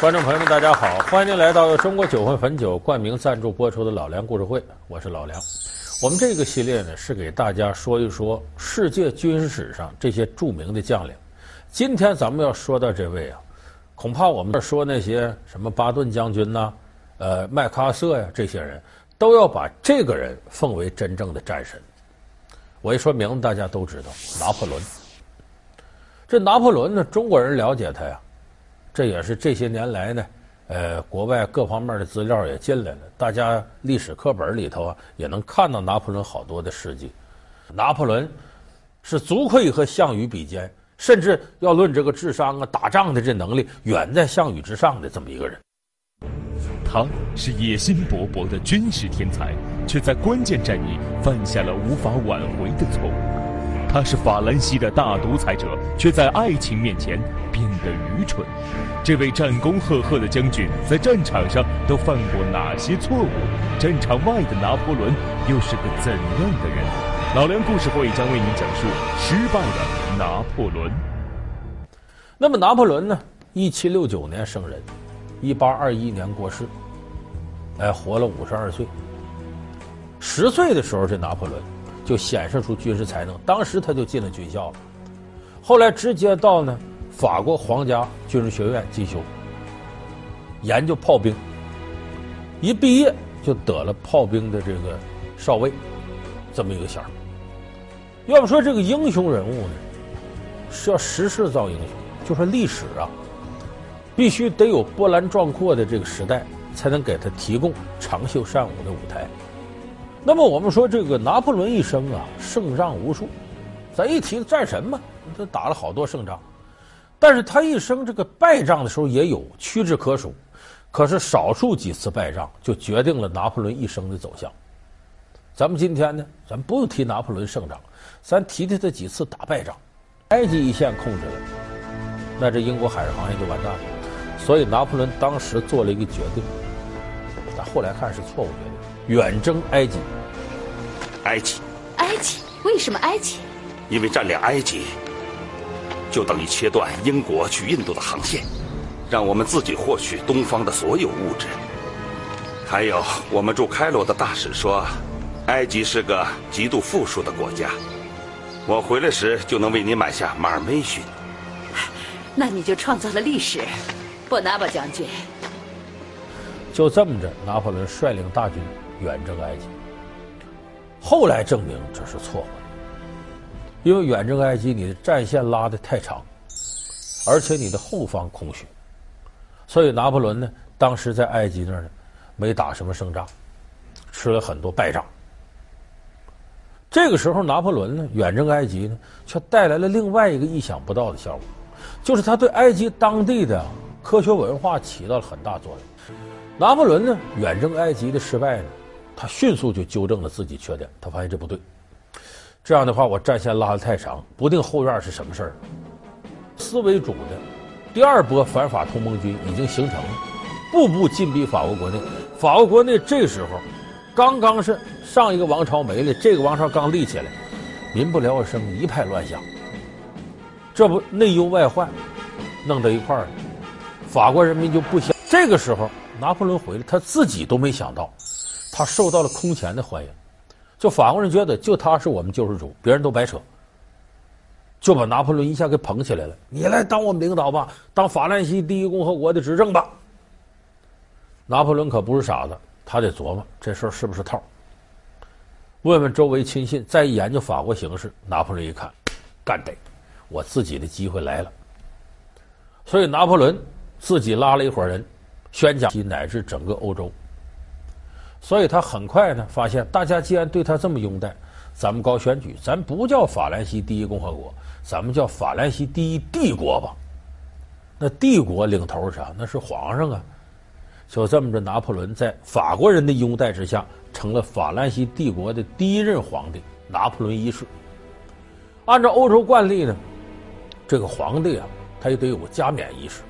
观众朋友们，大家好！欢迎您来到中国酒魂汾酒冠名赞助播出的《老梁故事会》，我是老梁。我们这个系列呢，是给大家说一说世界军事史上这些著名的将领。今天咱们要说到这位啊，恐怕我们说那些什么巴顿将军呐、呃，麦克阿瑟呀，这些人都要把这个人奉为真正的战神。我一说名字，大家都知道拿破仑。这拿破仑呢，中国人了解他呀。这也是这些年来呢，呃，国外各方面的资料也进来了，大家历史课本里头啊也能看到拿破仑好多的事迹。拿破仑是足可以和项羽比肩，甚至要论这个智商啊、打仗的这能力，远在项羽之上的这么一个人。他是野心勃勃的军事天才，却在关键战役犯下了无法挽回的错误。他是法兰西的大独裁者，却在爱情面前变得愚蠢。这位战功赫赫的将军在战场上都犯过哪些错误？战场外的拿破仑又是个怎样的人？老梁故事会将为您讲述失败的拿破仑。那么拿破仑呢？一七六九年生人，一八二一年过世，哎，活了五十二岁。十岁的时候，这拿破仑。就显示出军事才能，当时他就进了军校了，后来直接到呢法国皇家军事学院进修，研究炮兵。一毕业就得了炮兵的这个少尉，这么一个衔儿。要不说这个英雄人物呢，是要时势造英雄，就说历史啊，必须得有波澜壮阔的这个时代，才能给他提供长袖善舞的舞台。那么我们说这个拿破仑一生啊，胜仗无数，咱一提战神嘛，他打了好多胜仗，但是他一生这个败仗的时候也有，屈指可数。可是少数几次败仗就决定了拿破仑一生的走向。咱们今天呢，咱不用提拿破仑胜仗，咱提提他几次打败仗。埃及一线控制了，那这英国海事行业就完蛋了。所以拿破仑当时做了一个决定，但后来看是错误决定，远征埃及。埃及，埃及？为什么埃及？因为占领埃及，就等于切断英国去印度的航线，让我们自己获取东方的所有物质。还有，我们驻开罗的大使说，埃及是个极度富庶的国家。我回来时就能为你买下马尔梅逊。那你就创造了历史，布拿巴将军。就这么着，拿破仑率领大军远征埃及。后来证明这是错误的，因为远征埃及，你的战线拉得太长，而且你的后方空虚，所以拿破仑呢，当时在埃及那儿呢，没打什么胜仗，吃了很多败仗。这个时候，拿破仑呢远征埃及呢，却带来了另外一个意想不到的效果，就是他对埃及当地的科学文化起到了很大作用。拿破仑呢远征埃及的失败呢。他迅速就纠正了自己缺点，他发现这不对，这样的话我战线拉得太长，不定后院是什么事儿。思维主的第二波反法同盟军已经形成了，步步进逼法国国内。法国国内这时候刚刚是上一个王朝没了，这个王朝刚立起来，民不聊生，一派乱象。这不内忧外患，弄到一块儿，法国人民就不想。这个时候拿破仑回来，他自己都没想到。他受到了空前的欢迎，就法国人觉得就他是我们救世主，别人都白扯，就把拿破仑一下给捧起来了。你来当我们领导吧，当法兰西第一共和国的执政吧。拿破仑可不是傻子，他得琢磨这事儿是不是套。问问周围亲信，再一研究法国形势，拿破仑一看，干得，我自己的机会来了。所以拿破仑自己拉了一伙人，宣讲乃至整个欧洲。所以他很快呢，发现大家既然对他这么拥戴，咱们搞选举，咱不叫法兰西第一共和国，咱们叫法兰西第一帝国吧。那帝国领头是啥？那是皇上啊。就这么着，拿破仑在法国人的拥戴之下，成了法兰西帝国的第一任皇帝——拿破仑一世。按照欧洲惯例呢，这个皇帝啊，他也得有个加冕仪式。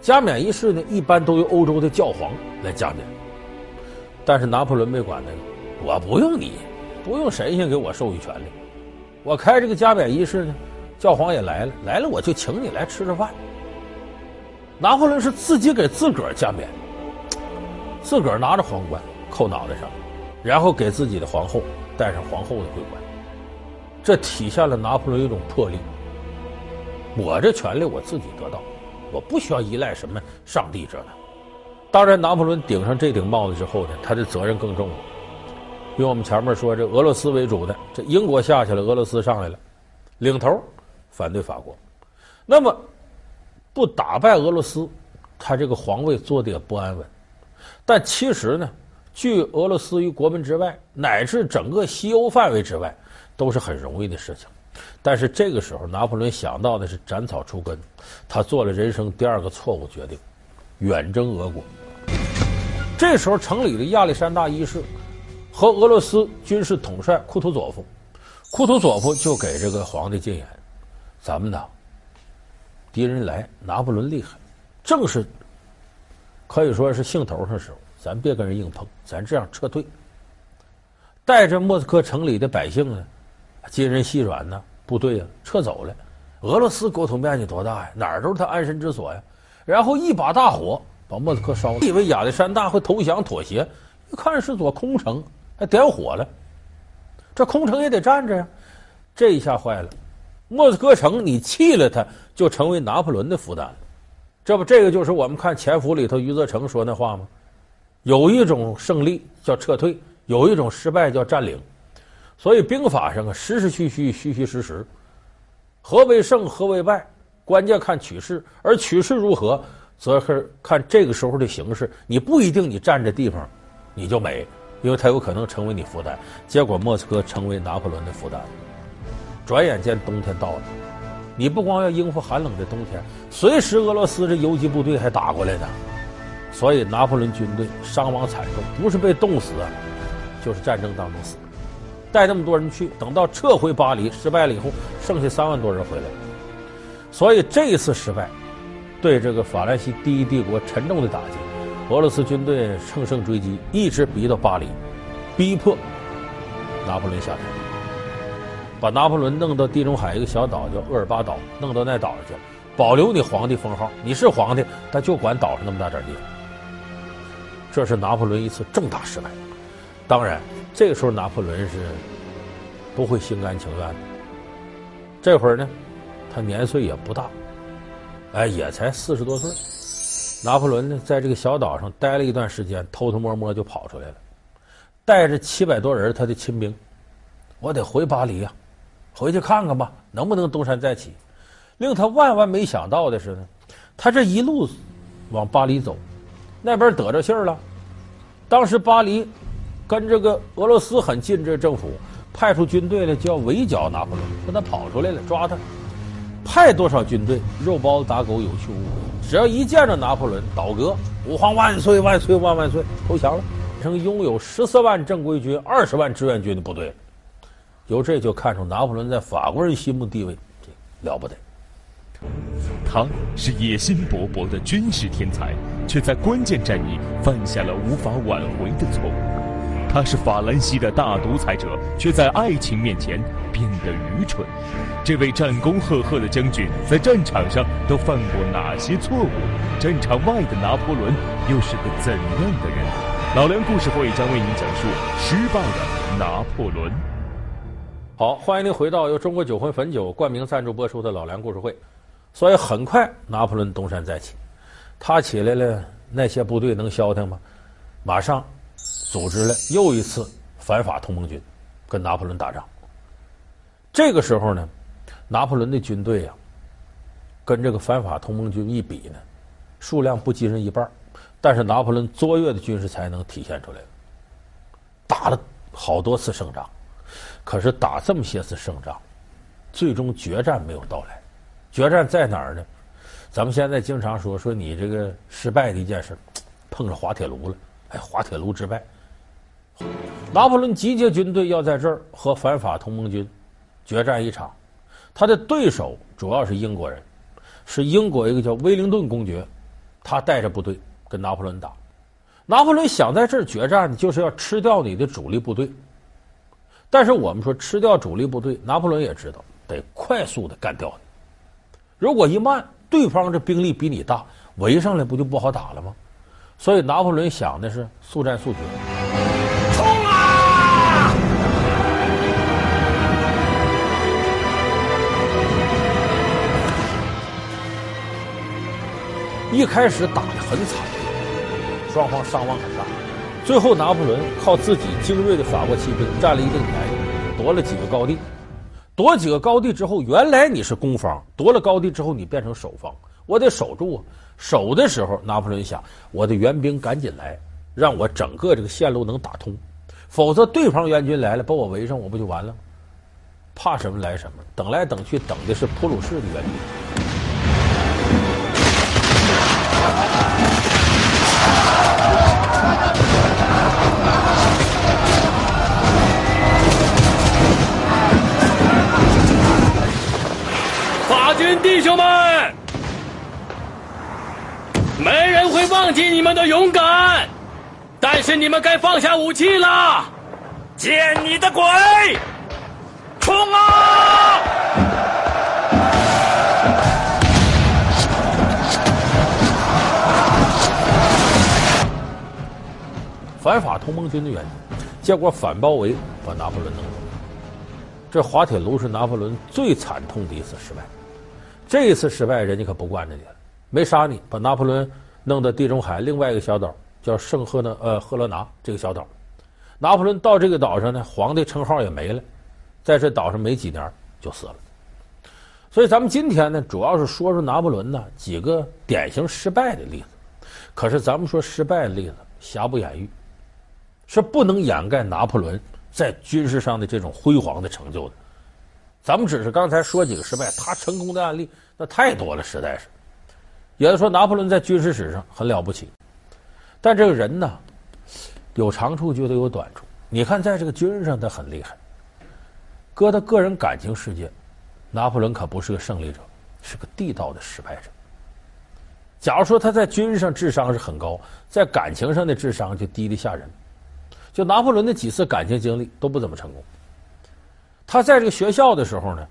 加冕仪式呢，一般都由欧洲的教皇来加冕。但是拿破仑没管那个，我不用你，不用神仙给我授予权利，我开这个加冕仪式呢，教皇也来了，来了我就请你来吃吃饭。拿破仑是自己给自个儿加冕，自个儿拿着皇冠扣脑袋上，然后给自己的皇后戴上皇后的桂冠，这体现了拿破仑一种魄力。我这权力我自己得到，我不需要依赖什么上帝这的。当然，拿破仑顶上这顶帽子之后呢，他的责任更重了。因为我们前面说，这俄罗斯为主的，这英国下去了，俄罗斯上来了，领头反对法国。那么不打败俄罗斯，他这个皇位坐的也不安稳。但其实呢，拒俄罗斯于国门之外，乃至整个西欧范围之外，都是很容易的事情。但是这个时候，拿破仑想到的是斩草除根，他做了人生第二个错误决定，远征俄国。这时候，城里的亚历山大一世和俄罗斯军事统帅库图佐夫，库图佐夫就给这个皇帝进言：“咱们呢，敌人来，拿破仑厉害，正是可以说是兴头上时候，咱别跟人硬碰，咱这样撤退，带着莫斯科城里的百姓呢。”金人细软呢，部队啊撤走了。俄罗斯国土面积多大呀？哪儿都是他安身之所呀。然后一把大火把莫斯科烧了。以为亚历山大会投降妥协，一看是座空城，还点火了。这空城也得站着呀。这一下坏了，莫斯科城你弃了它，就成为拿破仑的负担了。这不，这个就是我们看《潜伏》里头余则成说那话吗？有一种胜利叫撤退，有一种失败叫占领。所以兵法上啊，实实虚虚，虚虚实实，何为胜，何为败，关键看取势，而取势如何，则是看这个时候的形势。你不一定你占着地方，你就美，因为它有可能成为你负担。结果莫斯科成为拿破仑的负担。转眼间冬天到了，你不光要应付寒冷的冬天，随时俄罗斯这游击部队还打过来呢。所以拿破仑军队伤亡惨重，不是被冻死啊，就是战争当中死。带那么多人去，等到撤回巴黎失败了以后，剩下三万多人回来。所以这一次失败，对这个法兰西第一帝国沉重的打击。俄罗斯军队乘胜追击，一直逼到巴黎，逼迫拿破仑下台，把拿破仑弄到地中海一个小岛叫厄尔巴岛，弄到那岛上去了，保留你皇帝封号，你是皇帝，但就管岛上那么大点地方。这是拿破仑一次重大失败。当然。这个时候，拿破仑是不会心甘情愿的。这会儿呢，他年岁也不大，哎，也才四十多岁。拿破仑呢，在这个小岛上待了一段时间，偷偷摸摸就跑出来了，带着七百多人他的亲兵，我得回巴黎呀，回去看看吧，能不能东山再起。令他万万没想到的是呢，他这一路往巴黎走，那边得着信儿了，当时巴黎。跟这个俄罗斯很近，这政府派出军队来就要围剿拿破仑，说他跑出来了，抓他。派多少军队，肉包子打狗，有去无回。只要一见着拿破仑倒戈，吾皇万岁万岁万万岁，投降了，成拥有十四万正规军、二十万志愿军的部队。由这就看出拿破仑在法国人心目地位，这了不得。他是野心勃勃的军事天才，却在关键战役犯下了无法挽回的错误。他是法兰西的大独裁者，却在爱情面前变得愚蠢。这位战功赫赫的将军在战场上都犯过哪些错误？战场外的拿破仑又是个怎样的人？老梁故事会将为您讲述失败的拿破仑。好，欢迎您回到由中国酒魂汾酒冠名赞助播出的老梁故事会。所以很快，拿破仑东山再起。他起来了，那些部队能消停吗？马上。组织了又一次反法同盟军，跟拿破仑打仗。这个时候呢，拿破仑的军队啊，跟这个反法同盟军一比呢，数量不及人一半，但是拿破仑卓越的军事才能体现出来了，打了好多次胜仗。可是打这么些次胜仗，最终决战没有到来。决战在哪儿呢？咱们现在经常说说你这个失败的一件事，碰上滑铁卢了。哎，滑铁卢之败。拿破仑集结军队要在这儿和反法同盟军决战一场，他的对手主要是英国人，是英国一个叫威灵顿公爵，他带着部队跟拿破仑打。拿破仑想在这儿决战，就是要吃掉你的主力部队。但是我们说吃掉主力部队，拿破仑也知道得快速的干掉你。如果一慢，对方这兵力比你大，围上来不就不好打了吗？所以拿破仑想的是速战速决，一开始打得很惨，双方伤亡很大。最后，拿破仑靠自己精锐的法国骑兵占了一定便宜，夺了几个高地。夺几个高地之后，原来你是攻方，夺了高地之后，你变成守方，我得守住啊。守的时候，拿破仑想，我的援兵赶紧来，让我整个这个线路能打通，否则对方援军来了，把我围上，我不就完了？怕什么来什么，等来等去，等的是普鲁士的援军。法军弟兄们，没人会忘记你们的勇敢，但是你们该放下武器了。见你的鬼！冲啊！反法同盟军的原因，结果反包围把拿破仑弄死。这滑铁卢是拿破仑最惨痛的一次失败。这一次失败，人家可不惯着你，没杀你，把拿破仑弄到地中海另外一个小岛，叫圣赫勒呃赫勒拿这个小岛。拿破仑到这个岛上呢，皇帝称号也没了，在这岛上没几年就死了。所以咱们今天呢，主要是说说拿破仑呢几个典型失败的例子。可是咱们说失败的例子，瑕不掩瑜。是不能掩盖拿破仑在军事上的这种辉煌的成就的。咱们只是刚才说几个失败，他成功的案例那太多了，实在是。有的说拿破仑在军事史上很了不起，但这个人呢，有长处就得有短处。你看，在这个军事上他很厉害，搁他个人感情世界，拿破仑可不是个胜利者，是个地道的失败者。假如说他在军事上智商是很高，在感情上的智商就低得吓人。就拿破仑的几次感情经历都不怎么成功。他在这个学校的时候呢，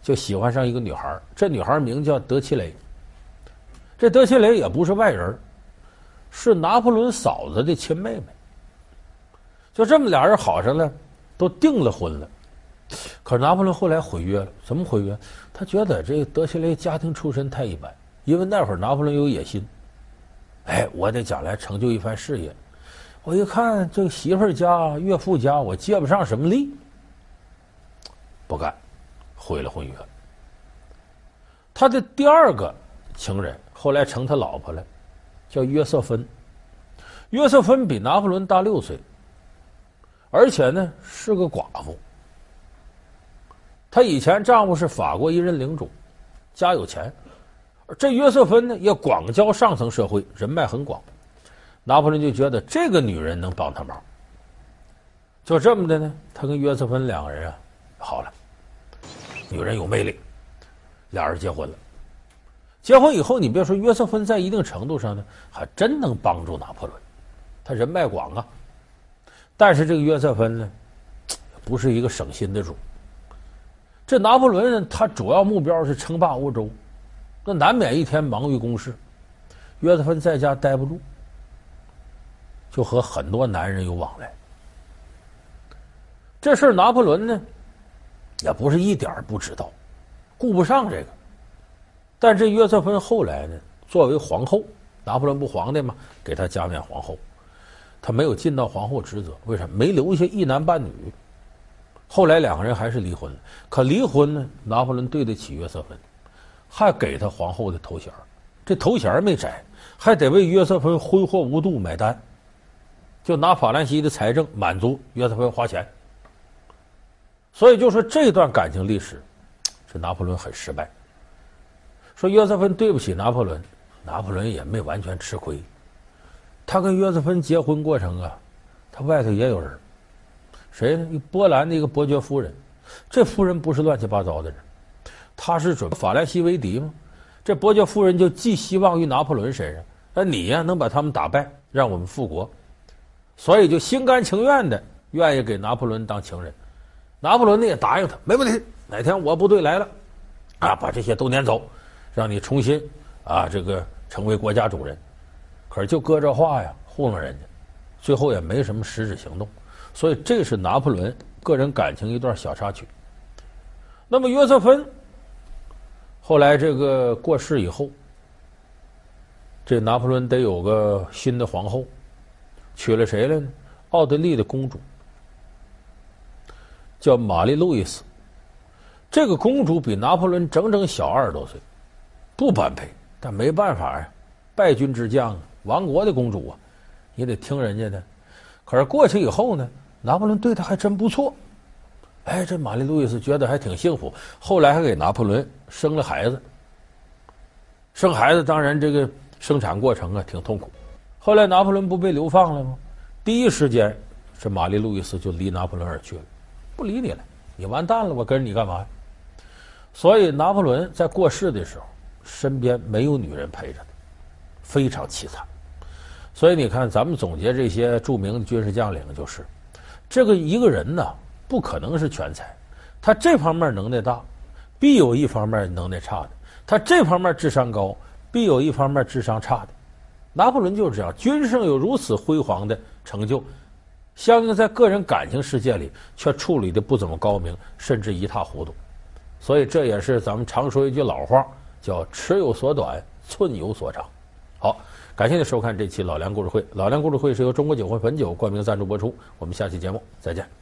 就喜欢上一个女孩，这女孩名叫德奇雷。这德奇雷也不是外人，是拿破仑嫂子的亲妹妹。就这么俩人好上了，都订了婚了。可是拿破仑后来毁约了，怎么毁约？他觉得这德奇雷家庭出身太一般，因为那会儿拿破仑有野心，哎，我得将来成就一番事业。我一看这个媳妇儿家、岳父家，我借不上什么力，不干，毁了婚约。他的第二个情人后来成他老婆了，叫约瑟芬。约瑟芬比拿破仑大六岁，而且呢是个寡妇。她以前丈夫是法国一任领主，家有钱，这约瑟芬呢也广交上层社会，人脉很广。拿破仑就觉得这个女人能帮他忙，就这么的呢，他跟约瑟芬两个人啊好了，女人有魅力，俩人结婚了。结婚以后，你别说约瑟芬在一定程度上呢，还真能帮助拿破仑，他人脉广啊。但是这个约瑟芬呢，不是一个省心的主。这拿破仑，他主要目标是称霸欧洲，那难免一天忙于公事，约瑟芬在家待不住。就和很多男人有往来，这事儿拿破仑呢，也不是一点不知道，顾不上这个。但这约瑟芬后来呢，作为皇后，拿破仑不皇帝吗？给他加冕皇后，他没有尽到皇后职责，为什么？没留下一男半女。后来两个人还是离婚了。可离婚呢，拿破仑对得起约瑟芬，还给他皇后的头衔，这头衔没摘，还得为约瑟芬挥霍无度买单。就拿法兰西的财政满足约瑟芬花钱，所以就说这段感情历史，是拿破仑很失败。说约瑟芬对不起拿破仑，拿破仑也没完全吃亏。他跟约瑟芬结婚过程啊，他外头也有人，谁呢？波兰的一个伯爵夫人，这夫人不是乱七八糟的人，他是准法兰西为敌吗？这伯爵夫人就寄希望于拿破仑身上，那你呀能把他们打败，让我们复国。所以就心甘情愿的愿意给拿破仑当情人，拿破仑呢也答应他，没问题。哪天我部队来了，啊，把这些都撵走，让你重新啊这个成为国家主人。可是就搁这话呀，糊弄人家，最后也没什么实质行动。所以这是拿破仑个人感情一段小插曲。那么约瑟芬后来这个过世以后，这拿破仑得有个新的皇后，娶了谁来呢？奥地利的公主，叫玛丽路易斯。这个公主比拿破仑整整小二十多岁，不般配，但没办法呀，败军之将啊，亡国的公主啊，你得听人家的。可是过去以后呢，拿破仑对她还真不错。哎，这玛丽路易斯觉得还挺幸福，后来还给拿破仑生了孩子。生孩子当然这个生产过程啊挺痛苦。后来拿破仑不被流放了吗？第一时间，这玛丽路易斯就离拿破仑而去了，不理你了，你完蛋了，我跟着你干嘛？所以拿破仑在过世的时候，身边没有女人陪着他，非常凄惨。所以你看，咱们总结这些著名的军事将领，就是这个一个人呢。不可能是全才，他这方面能耐大，必有一方面能耐差的；他这方面智商高，必有一方面智商差的。拿破仑就是这样，军事上有如此辉煌的成就，相应在个人感情世界里却处理的不怎么高明，甚至一塌糊涂。所以这也是咱们常说一句老话，叫“尺有所短，寸有所长”。好，感谢您收看这期老梁故事会。老梁故事会是由中国酒会汾酒冠名赞助播出。我们下期节目再见。